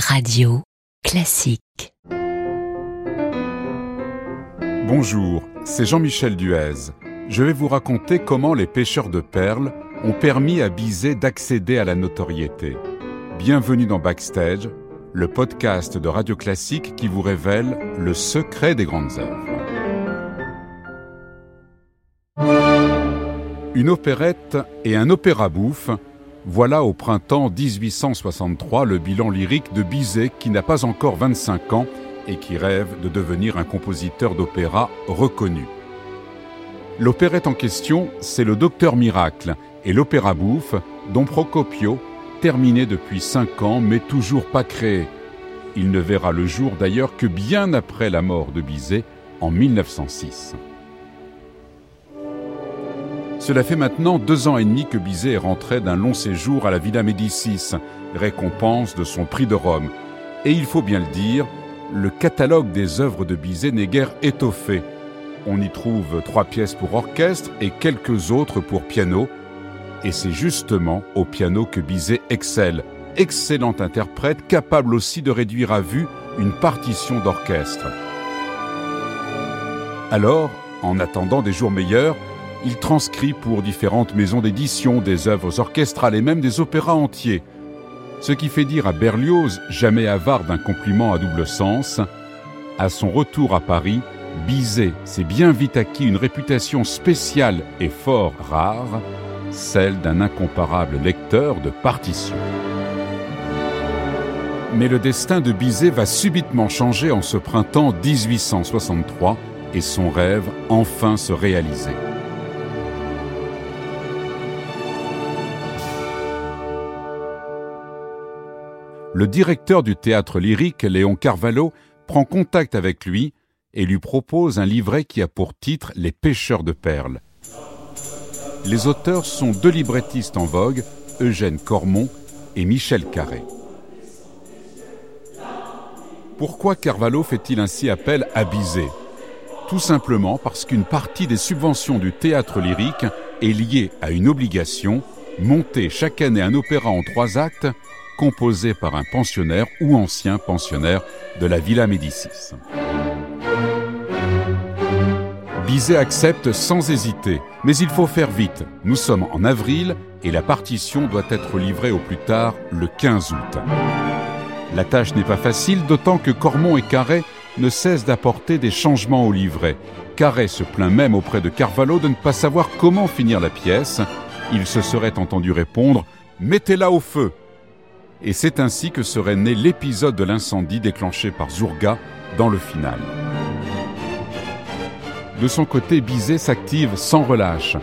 Radio Classique. Bonjour, c'est Jean-Michel Duez. Je vais vous raconter comment les pêcheurs de perles ont permis à Bizet d'accéder à la notoriété. Bienvenue dans Backstage, le podcast de Radio Classique qui vous révèle le secret des grandes œuvres. Une opérette et un opéra bouffe voilà au printemps 1863 le bilan lyrique de Bizet qui n'a pas encore 25 ans et qui rêve de devenir un compositeur d'opéra reconnu. L'opérette en question, c'est le Docteur Miracle et l'opéra bouffe dont Procopio, terminé depuis 5 ans mais toujours pas créé. Il ne verra le jour d'ailleurs que bien après la mort de Bizet en 1906. Cela fait maintenant deux ans et demi que Bizet est rentré d'un long séjour à la Villa Médicis, récompense de son prix de Rome. Et il faut bien le dire, le catalogue des œuvres de Bizet n'est guère étoffé. On y trouve trois pièces pour orchestre et quelques autres pour piano. Et c'est justement au piano que Bizet excelle. Excellent interprète, capable aussi de réduire à vue une partition d'orchestre. Alors, en attendant des jours meilleurs, il transcrit pour différentes maisons d'édition des œuvres orchestrales et même des opéras entiers. Ce qui fait dire à Berlioz, jamais avare d'un compliment à double sens, à son retour à Paris, Bizet s'est bien vite acquis une réputation spéciale et fort rare, celle d'un incomparable lecteur de partitions. Mais le destin de Bizet va subitement changer en ce printemps 1863 et son rêve enfin se réaliser. Le directeur du théâtre lyrique, Léon Carvalho, prend contact avec lui et lui propose un livret qui a pour titre Les pêcheurs de perles. Les auteurs sont deux librettistes en vogue, Eugène Cormon et Michel Carré. Pourquoi Carvalho fait-il ainsi appel à Bizet? Tout simplement parce qu'une partie des subventions du théâtre lyrique est liée à une obligation, monter chaque année un opéra en trois actes composé par un pensionnaire ou ancien pensionnaire de la Villa Médicis. Bizet accepte sans hésiter, mais il faut faire vite. Nous sommes en avril et la partition doit être livrée au plus tard le 15 août. La tâche n'est pas facile, d'autant que Cormon et Carré ne cessent d'apporter des changements au livret. Carré se plaint même auprès de Carvalho de ne pas savoir comment finir la pièce. Il se serait entendu répondre Mettez-la au feu et c'est ainsi que serait né l'épisode de l'incendie déclenché par Zourga dans le final. De son côté, Bizet s'active sans relâche.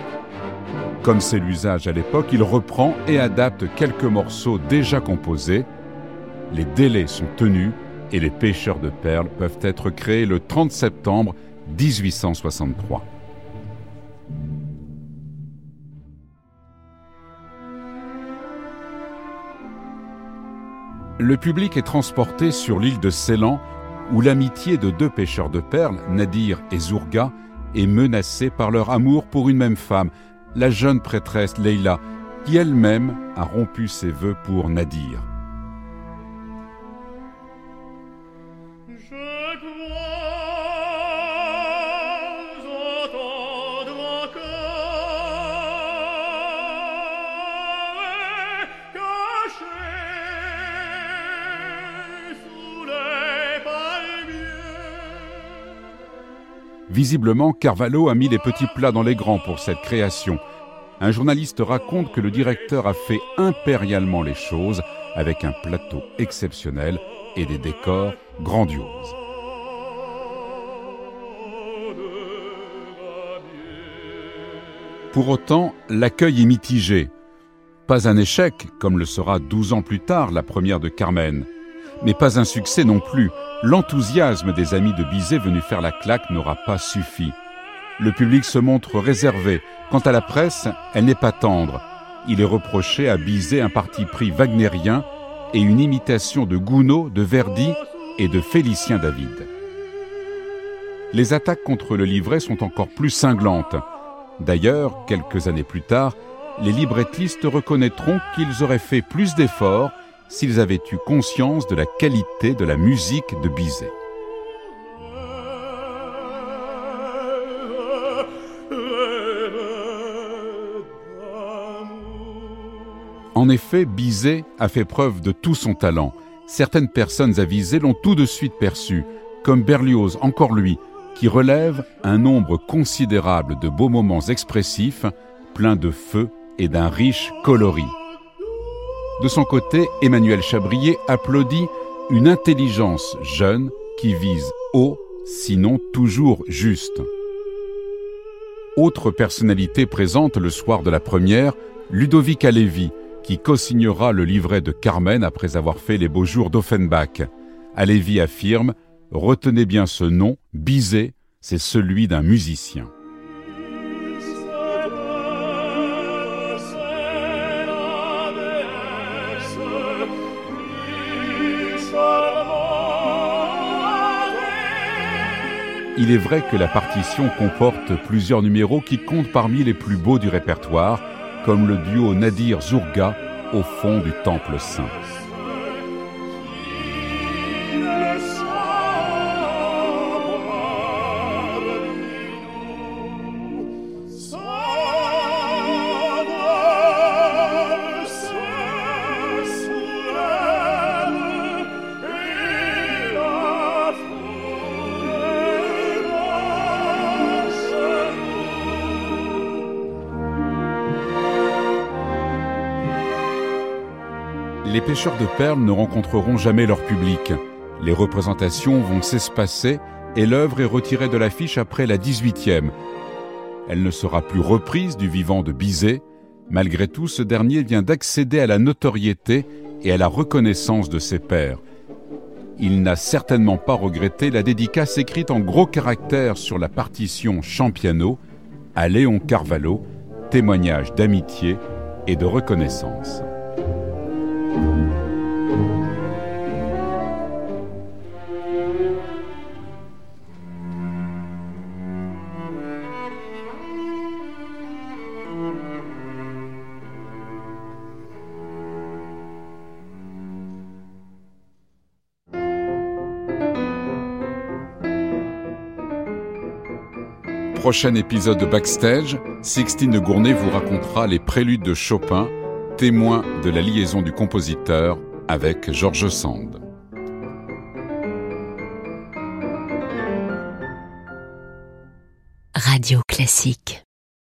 Comme c'est l'usage à l'époque, il reprend et adapte quelques morceaux déjà composés. Les délais sont tenus et les pêcheurs de perles peuvent être créés le 30 septembre 1863. Le public est transporté sur l'île de Ceylan, où l'amitié de deux pêcheurs de perles, Nadir et Zourga, est menacée par leur amour pour une même femme, la jeune prêtresse Leila, qui elle-même a rompu ses vœux pour Nadir. Visiblement, Carvalho a mis les petits plats dans les grands pour cette création. Un journaliste raconte que le directeur a fait impérialement les choses avec un plateau exceptionnel et des décors grandioses. Pour autant, l'accueil est mitigé. Pas un échec, comme le sera douze ans plus tard la première de Carmen, mais pas un succès non plus, l'enthousiasme des amis de Bizet venus faire la claque n'aura pas suffi. Le public se montre réservé. Quant à la presse, elle n'est pas tendre. Il est reproché à Bizet un parti pris wagnérien et une imitation de Gounod, de Verdi et de Félicien David. Les attaques contre le livret sont encore plus cinglantes. D'ailleurs, quelques années plus tard, les librettistes reconnaîtront qu'ils auraient fait plus d'efforts s'ils avaient eu conscience de la qualité de la musique de Bizet. En effet, Bizet a fait preuve de tout son talent. Certaines personnes avisées l'ont tout de suite perçu, comme Berlioz, encore lui, qui relève un nombre considérable de beaux moments expressifs, pleins de feu et d'un riche coloris. De son côté, Emmanuel Chabrier applaudit une intelligence jeune qui vise haut, sinon toujours juste. Autre personnalité présente le soir de la première, Ludovic Alévi, qui co-signera le livret de Carmen après avoir fait les beaux jours d'Offenbach. Alévi affirme Retenez bien ce nom, Bizet, c'est celui d'un musicien. Il est vrai que la partition comporte plusieurs numéros qui comptent parmi les plus beaux du répertoire, comme le duo Nadir-Zourga au fond du Temple Saint. Les pêcheurs de perles ne rencontreront jamais leur public. Les représentations vont s'espacer et l'œuvre est retirée de l'affiche après la 18e. Elle ne sera plus reprise du vivant de Bizet. Malgré tout, ce dernier vient d'accéder à la notoriété et à la reconnaissance de ses pairs. Il n'a certainement pas regretté la dédicace écrite en gros caractères sur la partition Champiano à Léon Carvalho, témoignage d'amitié et de reconnaissance. Prochain épisode de Backstage, Sixtine Gournay vous racontera les préludes de Chopin, témoin de la liaison du compositeur avec George Sand. Radio Classique